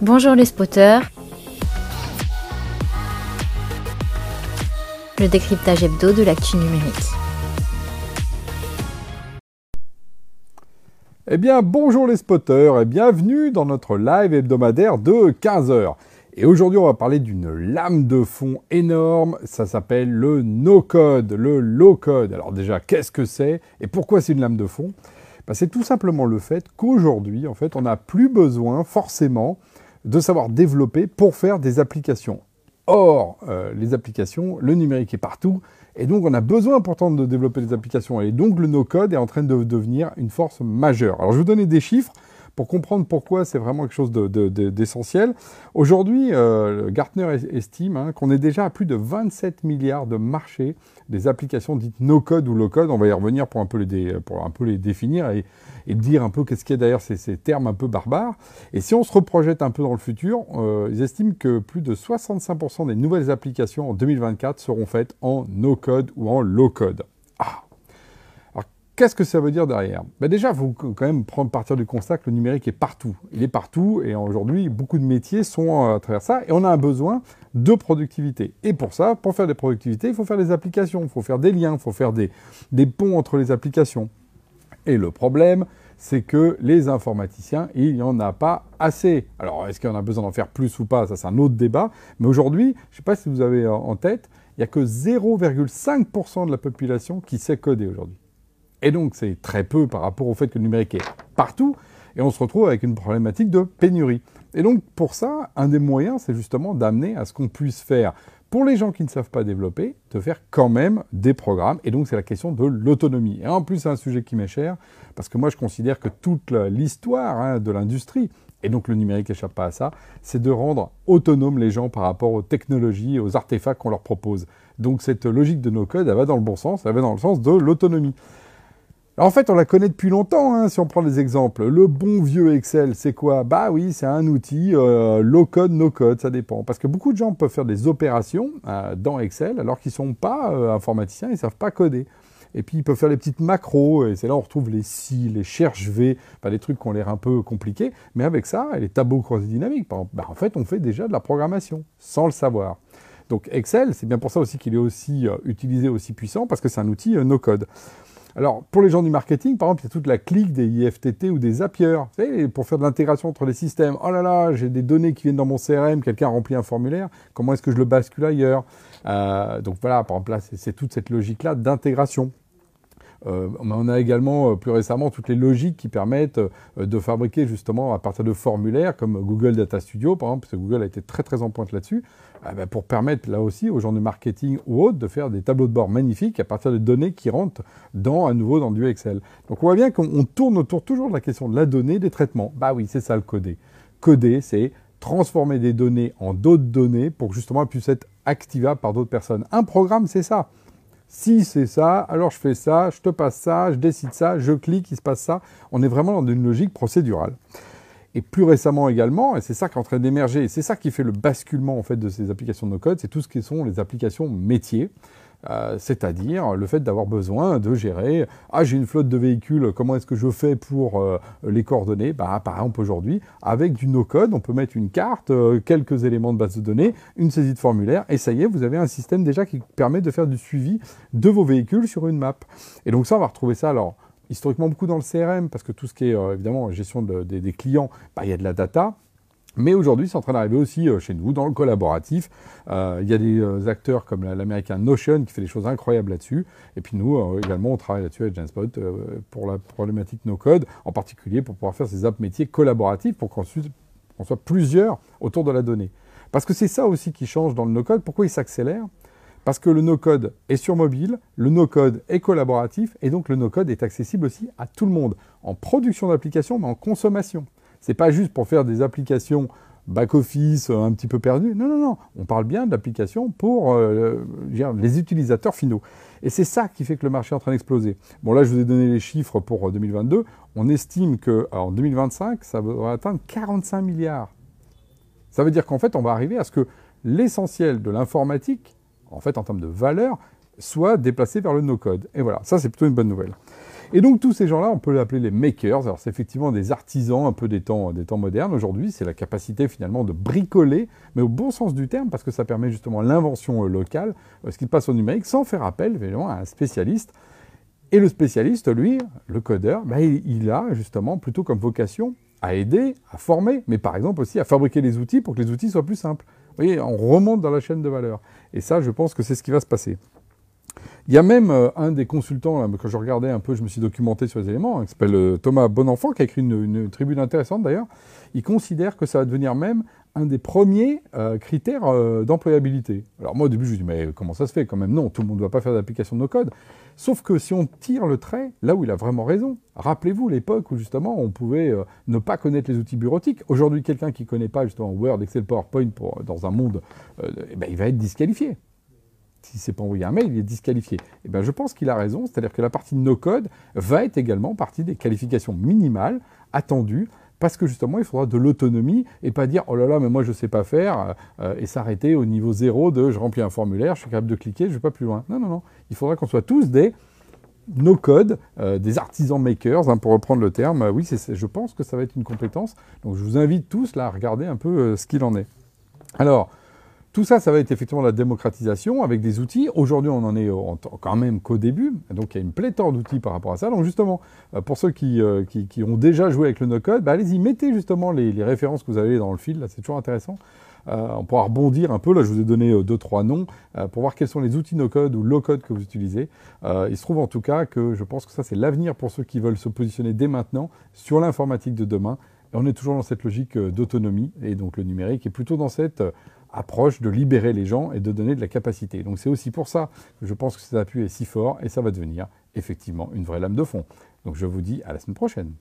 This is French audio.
Bonjour les spotters. Le décryptage hebdo de l'actu numérique. Eh bien, bonjour les spotters et bienvenue dans notre live hebdomadaire de 15h. Et aujourd'hui, on va parler d'une lame de fond énorme. Ça s'appelle le no-code, le low-code. Alors déjà, qu'est-ce que c'est et pourquoi c'est une lame de fond? Ben, C'est tout simplement le fait qu'aujourd'hui, en fait, on n'a plus besoin forcément de savoir développer pour faire des applications. Or, euh, les applications, le numérique est partout, et donc on a besoin pourtant de développer des applications, et donc le no-code est en train de devenir une force majeure. Alors je vais vous donner des chiffres pour comprendre pourquoi c'est vraiment quelque chose d'essentiel. Aujourd'hui, euh, Gartner estime hein, qu'on est déjà à plus de 27 milliards de marchés des applications dites no-code ou low-code. On va y revenir pour un peu les, définir et, dire un peu qu'est-ce qu'il y a derrière ces, ces, termes un peu barbares. Et si on se reprojette un peu dans le futur, euh, ils estiment que plus de 65% des nouvelles applications en 2024 seront faites en no-code ou en low-code. Qu'est-ce que ça veut dire derrière? Ben Déjà, il faut quand même prendre partir du constat que le numérique est partout. Il est partout et aujourd'hui, beaucoup de métiers sont à travers ça et on a un besoin de productivité. Et pour ça, pour faire des productivités, il faut faire des applications, il faut faire des liens, il faut faire des, des ponts entre les applications. Et le problème, c'est que les informaticiens, il n'y en a pas assez. Alors, est-ce en a besoin d'en faire plus ou pas? Ça, c'est un autre débat. Mais aujourd'hui, je ne sais pas si vous avez en tête, il n'y a que 0,5% de la population qui sait coder aujourd'hui. Et donc c'est très peu par rapport au fait que le numérique est partout, et on se retrouve avec une problématique de pénurie. Et donc pour ça, un des moyens, c'est justement d'amener à ce qu'on puisse faire, pour les gens qui ne savent pas développer, de faire quand même des programmes. Et donc c'est la question de l'autonomie. Et en plus, c'est un sujet qui m'est cher, parce que moi je considère que toute l'histoire hein, de l'industrie, et donc le numérique n'échappe pas à ça, c'est de rendre autonomes les gens par rapport aux technologies aux artefacts qu'on leur propose. Donc cette logique de nos codes, elle va dans le bon sens, elle va dans le sens de l'autonomie en fait, on la connaît depuis longtemps, hein, si on prend des exemples. Le bon vieux Excel, c'est quoi? Bah oui, c'est un outil euh, low code, no code, ça dépend. Parce que beaucoup de gens peuvent faire des opérations euh, dans Excel alors qu'ils ne sont pas euh, informaticiens, ils ne savent pas coder. Et puis ils peuvent faire les petites macros, et c'est là où on retrouve les si, les cherche V, pas des trucs qui ont l'air un peu compliqués. Mais avec ça, les tableaux croisés dynamiques, bah, en fait, on fait déjà de la programmation, sans le savoir. Donc Excel, c'est bien pour ça aussi qu'il est aussi utilisé aussi puissant, parce que c'est un outil no code. Alors, pour les gens du marketing, par exemple, il y a toute la clique des IFTT ou des Zapier, vous savez, pour faire de l'intégration entre les systèmes. Oh là là, j'ai des données qui viennent dans mon CRM, quelqu'un a rempli un formulaire, comment est-ce que je le bascule ailleurs? Euh, Donc voilà, par exemple, là, c'est toute cette logique-là d'intégration. Euh, on a également euh, plus récemment toutes les logiques qui permettent euh, de fabriquer justement à partir de formulaires comme Google Data Studio, par exemple, parce que Google a été très très en pointe là-dessus, ben, pour permettre là aussi aux gens de marketing ou autres de faire des tableaux de bord magnifiques à partir de données qui rentrent dans, à nouveau dans du Excel. Donc on voit bien qu'on tourne autour toujours de la question de la donnée, des traitements. Bah oui, c'est ça le coder. Coder, c'est transformer des données en d'autres données pour que justement elles puissent être activables par d'autres personnes. Un programme, c'est ça. Si c'est ça, alors je fais ça, je te passe ça, je décide ça, je clique, il se passe ça. On est vraiment dans une logique procédurale. Et plus récemment également, et c'est ça qui est en train d'émerger, et c'est ça qui fait le basculement en fait de ces applications de no-code, c'est tout ce qui sont les applications métiers. Euh, c'est-à-dire le fait d'avoir besoin de gérer ah j'ai une flotte de véhicules comment est-ce que je fais pour euh, les coordonner? Bah, par exemple aujourd'hui avec du no-code on peut mettre une carte euh, quelques éléments de base de données une saisie de formulaire et ça y est vous avez un système déjà qui permet de faire du suivi de vos véhicules sur une map. Et donc ça on va retrouver ça alors historiquement beaucoup dans le CRM parce que tout ce qui est évidemment gestion des clients bah, il y a de la data mais aujourd'hui, c'est en train d'arriver aussi euh, chez nous, dans le collaboratif. Euh, il y a des euh, acteurs comme l'américain Notion qui fait des choses incroyables là-dessus. Et puis nous, également, on travaille là-dessus avec Genspot pour la problématique no-code, en particulier pour pouvoir faire ces apps métiers collaboratifs pour qu'on soit plusieurs autour de la donnée. Parce que c'est ça aussi qui change dans le no-code. Pourquoi il s'accélère? Parce que le no-code est sur mobile, le no-code est collaboratif, et donc le no-code est accessible aussi à tout le monde, en production d'applications, mais en consommation. C'est pas juste pour faire des applications back-office un petit peu perdues. Non, non, non. On parle bien d'applications pour euh, les utilisateurs finaux. Et c'est ça qui fait que le marché est en train d'exploser. Bon, là, je vous ai donné les chiffres pour 2022. Euh, On estime qu'en 2025, ça va atteindre 45 milliards. Ça veut dire qu'en fait, on va arriver à ce que l'essentiel de l'informatique, en fait, en termes de valeur, soit déplacé vers le no-code. Et voilà, ça, c'est plutôt une bonne nouvelle. Et donc tous ces gens-là, on peut les appeler les makers. Alors c'est effectivement des artisans un peu des temps, des temps modernes. Aujourd'hui, c'est la capacité finalement de bricoler, mais au bon sens du terme, parce que ça permet justement l'invention euh, locale, euh, ce qui passe au numérique, sans faire appel évidemment, à un spécialiste. Et le spécialiste, lui, le codeur, bah, il, a justement plutôt comme vocation à aider, à former, mais par exemple aussi à fabriquer les outils pour que les outils soient plus simples. Vous voyez, on remonte dans la chaîne de valeur. Et ça, je pense que c'est ce qui va se passer. Il y a même euh, un des consultants, quand je regardais un peu, je me suis documenté sur les éléments, hein, qui s'appelle euh, Thomas Bonenfant, qui a écrit une, tribune intéressante d'ailleurs. Il considère que ça va devenir même un des premiers euh, critères d'employabilité. Alors moi au début je me dis mais comment ça se fait quand même? Non, tout le monde ne doit pas faire d'application de nos codes. Sauf que si on tire le trait, là où il a vraiment raison, rappelez-vous l'époque où justement on pouvait ne pas connaître les outils bureautiques. Aujourd'hui quelqu'un qui ne connaît pas justement Word, Excel, PowerPoint dans un monde, eh ben, il va être disqualifié si ne pas envoyé un mail, il est disqualifié. Eh bien, je pense qu'il a raison, c'est-à-dire que la partie no-code va être également partie des qualifications minimales attendues, parce que justement, il faudra de l'autonomie et pas dire oh là là, mais moi je ne sais pas faire euh, et s'arrêter au niveau zéro de je remplis un formulaire, je suis capable de cliquer, je ne vais pas plus loin. Non, non, non. Il faudra qu'on soit tous des no-code, euh, des artisans makers, hein, pour reprendre le terme. oui, je pense que ça va être une compétence. Donc je vous invite tous là à regarder un peu euh, ce qu'il en est. Alors, tout ça, ça va être effectivement la démocratisation avec des outils. Aujourd'hui, on en est quand même qu'au début. Donc, il y a une pléthore d'outils par rapport à ça. Donc, justement, euh, pour ceux euh, qui, ont déjà joué avec le no-code, bah, allez-y, mettez justement les, références que vous avez dans le fil. Là, c'est toujours intéressant. Euh, on pourra rebondir un peu. Là, je vous ai donné deux, trois noms pour voir quels sont les outils no-code ou low-code que vous utilisez. il se trouve en tout cas que je pense que ça, c'est l'avenir pour ceux qui veulent se positionner dès maintenant sur l'informatique de demain. Et on est toujours dans cette logique d'autonomie. Et donc, le numérique est plutôt dans cette approche de libérer les gens et de donner de la capacité. Donc c'est aussi pour ça que je pense que cet appui est si fort et ça va devenir effectivement une vraie lame de fond. Donc je vous dis à la semaine prochaine.